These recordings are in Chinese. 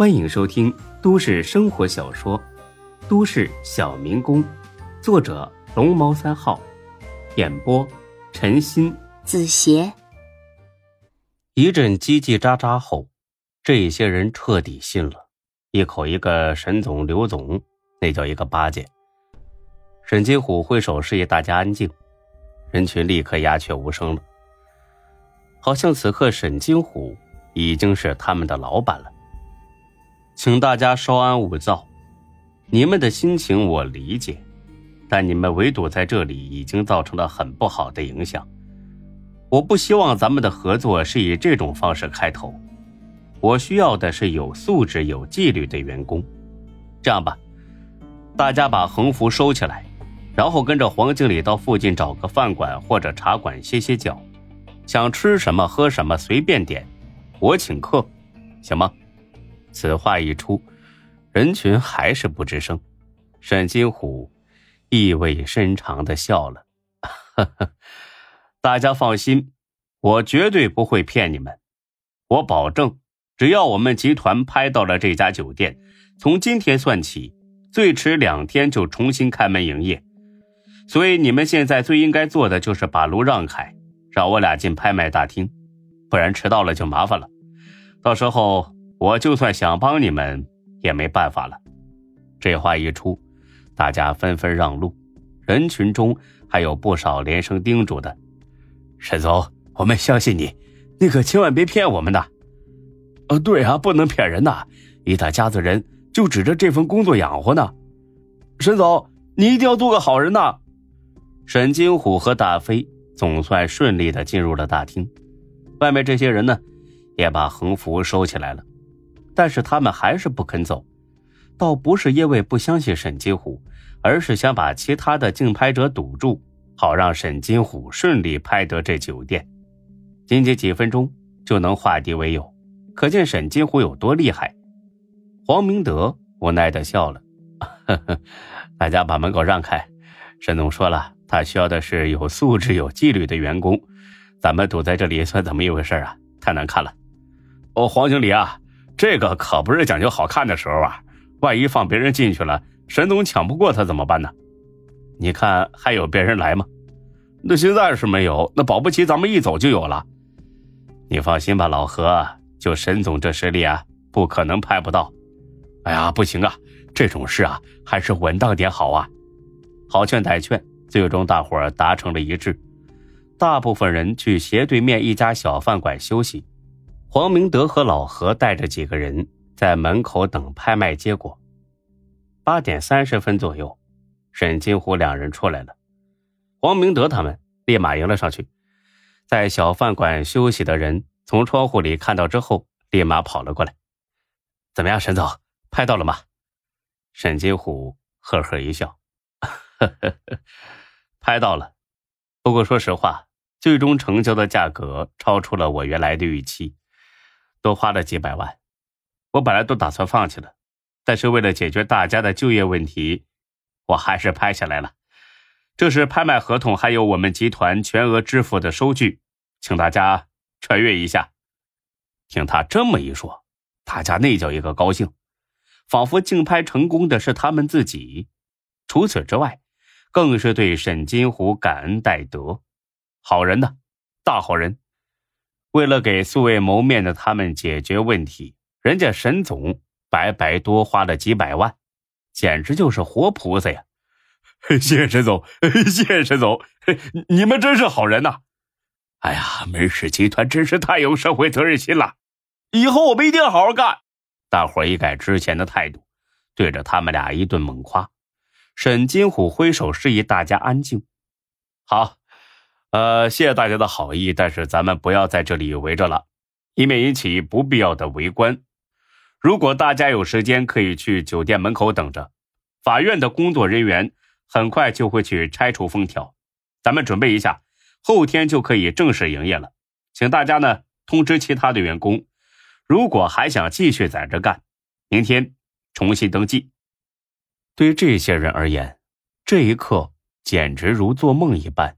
欢迎收听都市生活小说《都市小民工》，作者龙猫三号，演播陈鑫、子邪。一阵叽叽喳喳后，这些人彻底信了，一口一个沈总、刘总，那叫一个巴结。沈金虎挥手示意大家安静，人群立刻鸦雀无声了，好像此刻沈金虎已经是他们的老板了。请大家稍安勿躁，你们的心情我理解，但你们围堵在这里已经造成了很不好的影响。我不希望咱们的合作是以这种方式开头，我需要的是有素质、有纪律的员工。这样吧，大家把横幅收起来，然后跟着黄经理到附近找个饭馆或者茶馆歇歇脚，想吃什么喝什么随便点，我请客，行吗？此话一出，人群还是不吱声。沈金虎意味深长的笑了：“ 大家放心，我绝对不会骗你们。我保证，只要我们集团拍到了这家酒店，从今天算起，最迟两天就重新开门营业。所以你们现在最应该做的就是把路让开，让我俩进拍卖大厅，不然迟到了就麻烦了。到时候……”我就算想帮你们，也没办法了。这话一出，大家纷纷让路，人群中还有不少连声叮嘱的：“沈总，我们相信你，你可千万别骗我们呐！”“呃，对啊，不能骗人呐，一大家子人就指着这份工作养活呢。”“沈总，你一定要做个好人呐！”沈金虎和大飞总算顺利的进入了大厅，外面这些人呢，也把横幅收起来了。但是他们还是不肯走，倒不是因为不相信沈金虎，而是想把其他的竞拍者堵住，好让沈金虎顺利拍得这酒店。仅仅几分钟就能化敌为友，可见沈金虎有多厉害。黄明德无奈的笑了：“，大家把门口让开。沈总说了，他需要的是有素质、有纪律的员工。咱们堵在这里算怎么一回事啊？太难看了。”哦，黄经理啊。这个可不是讲究好看的时候啊！万一放别人进去了，沈总抢不过他怎么办呢？你看还有别人来吗？那现在是没有，那保不齐咱们一走就有了。你放心吧，老何，就沈总这实力啊，不可能拍不到。哎呀，不行啊，这种事啊，还是稳当点好啊！好劝歹劝，最终大伙儿达成了一致，大部分人去斜对面一家小饭馆休息。黄明德和老何带着几个人在门口等拍卖结果。八点三十分左右，沈金虎两人出来了。黄明德他们立马迎了上去。在小饭馆休息的人从窗户里看到之后，立马跑了过来：“怎么样，沈总，拍到了吗？”沈金虎呵呵一笑：“呵呵呵，拍到了。不过说实话，最终成交的价格超出了我原来的预期。”多花了几百万，我本来都打算放弃了，但是为了解决大家的就业问题，我还是拍下来了。这是拍卖合同，还有我们集团全额支付的收据，请大家传阅一下。听他这么一说，大家那叫一个高兴，仿佛竞拍成功的是他们自己。除此之外，更是对沈金虎感恩戴德，好人呢，大好人。为了给素未谋面的他们解决问题，人家沈总白白多花了几百万，简直就是活菩萨呀！谢谢沈总，谢谢沈总，你们真是好人呐！哎呀，门氏集团真是太有社会责任心了，以后我们一定好好干。大伙一改之前的态度，对着他们俩一顿猛夸。沈金虎挥手示意大家安静。好。呃，谢谢大家的好意，但是咱们不要在这里围着了，以免引起不必要的围观。如果大家有时间，可以去酒店门口等着，法院的工作人员很快就会去拆除封条，咱们准备一下，后天就可以正式营业了。请大家呢通知其他的员工，如果还想继续在这干，明天重新登记。对于这些人而言，这一刻简直如做梦一般。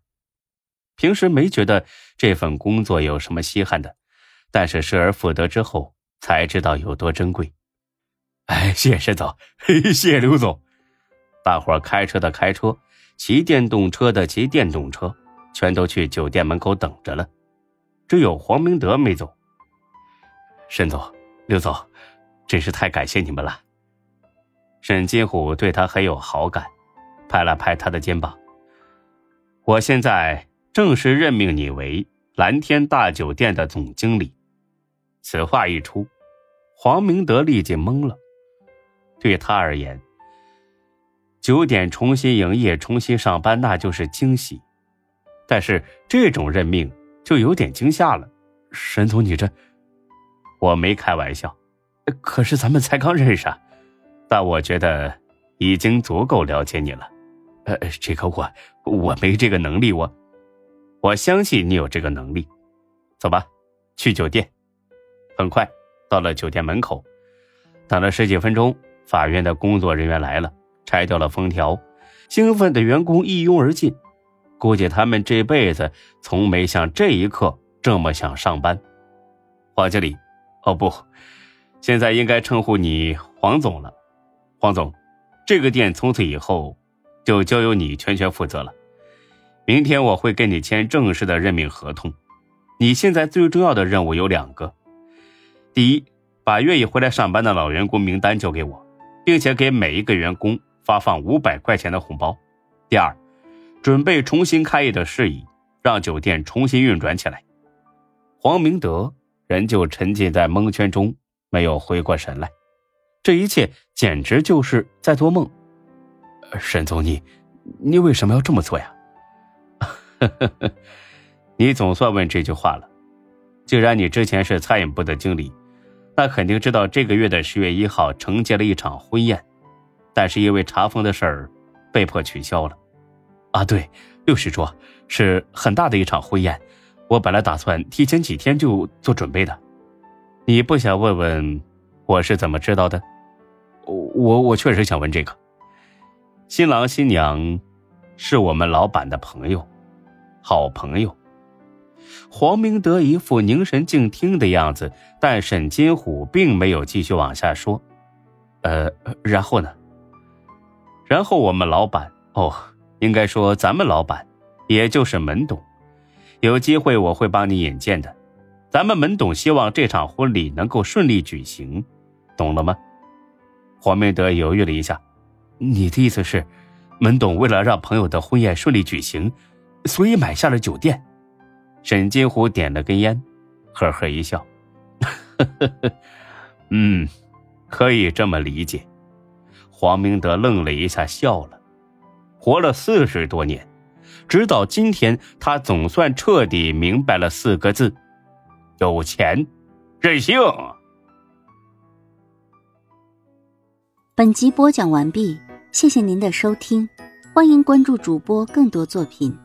平时没觉得这份工作有什么稀罕的，但是失而复得之后才知道有多珍贵。哎，谢谢沈总，谢谢刘总。大伙开车的开车，骑电动车的骑电动车，全都去酒店门口等着了。只有黄明德没走。沈总、刘总，真是太感谢你们了。沈金虎对他很有好感，拍了拍他的肩膀。我现在正式任命你为蓝天大酒店的总经理。此话一出，黄明德立即懵了。对他而言，九点重新营业、重新上班，那就是惊喜；但是这种任命就有点惊吓了。沈总，你这……我没开玩笑，可是咱们才刚认识，但我觉得已经足够了解你了。呃，这个我我没这个能力，我我相信你有这个能力。走吧，去酒店。很快到了酒店门口，等了十几分钟。法院的工作人员来了，拆掉了封条，兴奋的员工一拥而进。估计他们这辈子从没像这一刻这么想上班。黄经理，哦不，现在应该称呼你黄总了。黄总，这个店从此以后就交由你全权负责了。明天我会跟你签正式的任命合同。你现在最重要的任务有两个：第一，把愿意回来上班的老员工名单交给我。并且给每一个员工发放五百块钱的红包。第二，准备重新开业的事宜，让酒店重新运转起来。黄明德仍旧沉浸在蒙圈中，没有回过神来。这一切简直就是在做梦。沈总，你，你为什么要这么做呀？呵呵呵你总算问这句话了。既然你之前是餐饮部的经理。那肯定知道这个月的十月一号承接了一场婚宴，但是因为查封的事儿，被迫取消了。啊，对，六十桌是很大的一场婚宴，我本来打算提前几天就做准备的。你不想问问我是怎么知道的？我我确实想问这个。新郎新娘是我们老板的朋友，好朋友。黄明德一副凝神静听的样子，但沈金虎并没有继续往下说。呃，然后呢？然后我们老板哦，应该说咱们老板，也就是门董，有机会我会帮你引荐的。咱们门董希望这场婚礼能够顺利举行，懂了吗？黄明德犹豫了一下，你的意思是，门董为了让朋友的婚宴顺利举行，所以买下了酒店？沈金虎点了根烟，呵呵一笑，呵呵呵，嗯，可以这么理解。黄明德愣了一下，笑了。活了四十多年，直到今天，他总算彻底明白了四个字：有钱任性。本集播讲完毕，谢谢您的收听，欢迎关注主播更多作品。